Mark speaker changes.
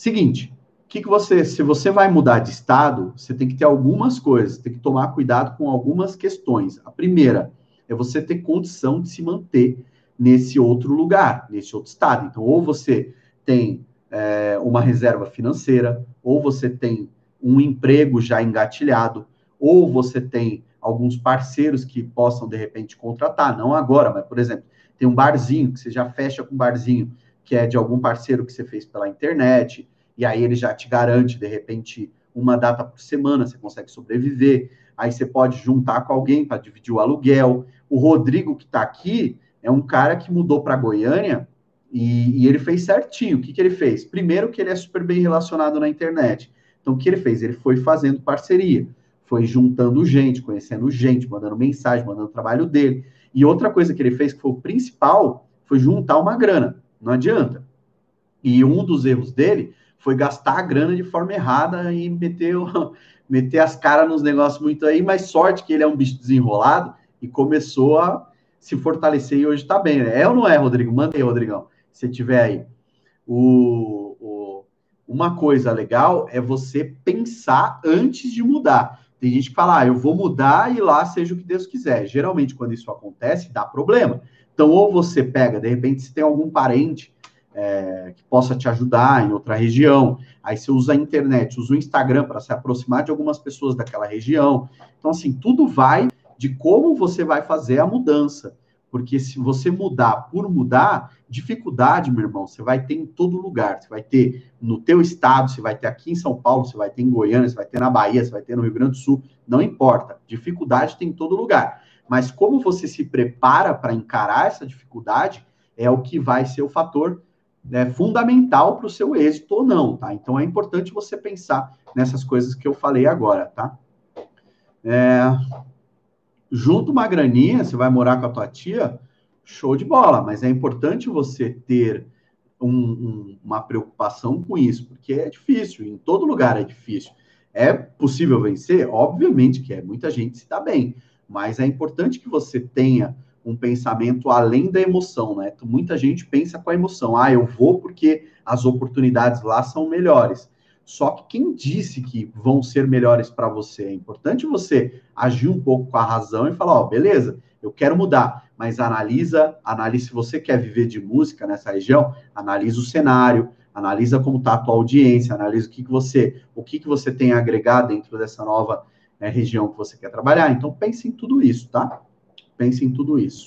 Speaker 1: Seguinte, que, que você, se você vai mudar de estado, você tem que ter algumas coisas, tem que tomar cuidado com algumas questões. A primeira é você ter condição de se manter nesse outro lugar, nesse outro estado. Então, ou você tem é, uma reserva financeira, ou você tem um emprego já engatilhado, ou você tem alguns parceiros que possam, de repente, contratar, não agora, mas, por exemplo, tem um barzinho que você já fecha com um barzinho que é de algum parceiro que você fez pela internet, e aí ele já te garante, de repente, uma data por semana, você consegue sobreviver. Aí você pode juntar com alguém para dividir o aluguel. O Rodrigo, que está aqui, é um cara que mudou para Goiânia e, e, ele fez certinho. O que, que ele fez? Primeiro, que ele é super bem relacionado na internet. Então, o que ele fez? Ele foi fazendo parceria, foi juntando gente, conhecendo gente, mandando mensagem, mandando trabalho dele. E outra coisa que ele fez, que foi o principal, foi juntar uma grana. Não adianta. E um dos erros dele foi gastar a grana de forma errada e meter, meter as caras nos negócios muito aí, mas sorte que ele é um bicho desenrolado e começou a se fortalecer e hoje tá bem, né? É ou não é, Rodrigo? Manda aí, Rodrigão, se tiver aí. O, o, uma coisa legal é você pensar antes de mudar. Tem gente que fala, ah, eu vou mudar e lá seja o que Deus quiser. Geralmente, quando isso acontece, dá problema. Então, ou você pega, de repente, se tem algum parente é, que possa te ajudar em outra região. Aí você usa a internet, usa o Instagram para se aproximar de algumas pessoas daquela região. Então, assim, tudo vai de como você vai fazer a mudança. Porque se você mudar por mudar, dificuldade, meu irmão, você vai ter em todo lugar. Você vai ter no teu estado, você vai ter aqui em São Paulo, você vai ter em Goiânia, você vai ter na Bahia, você vai ter no Rio Grande do Sul, não importa. Dificuldade tem em todo lugar. Mas como você se prepara para encarar essa dificuldade é o que vai ser o fator né, fundamental para o seu êxito ou não, tá? Então é importante você pensar nessas coisas que eu falei agora, tá? É, junto uma graninha, você vai morar com a tua tia, show de bola, mas é importante você ter um, um, uma preocupação com isso, porque é difícil, em todo lugar é difícil. É possível vencer? Obviamente que é, muita gente se dá bem, mas é importante que você tenha um pensamento além da emoção, né? Muita gente pensa com a emoção, ah, eu vou porque as oportunidades lá são melhores. Só que quem disse que vão ser melhores para você? É importante você agir um pouco com a razão e falar, ó, oh, beleza, eu quero mudar, mas analisa, analise se você quer viver de música nessa região, analisa o cenário, analisa como está a tua audiência, analisa o que, que você, o que, que você tem a agregar dentro dessa nova é, região que você quer trabalhar. Então pense em tudo isso, tá? Pense em tudo isso.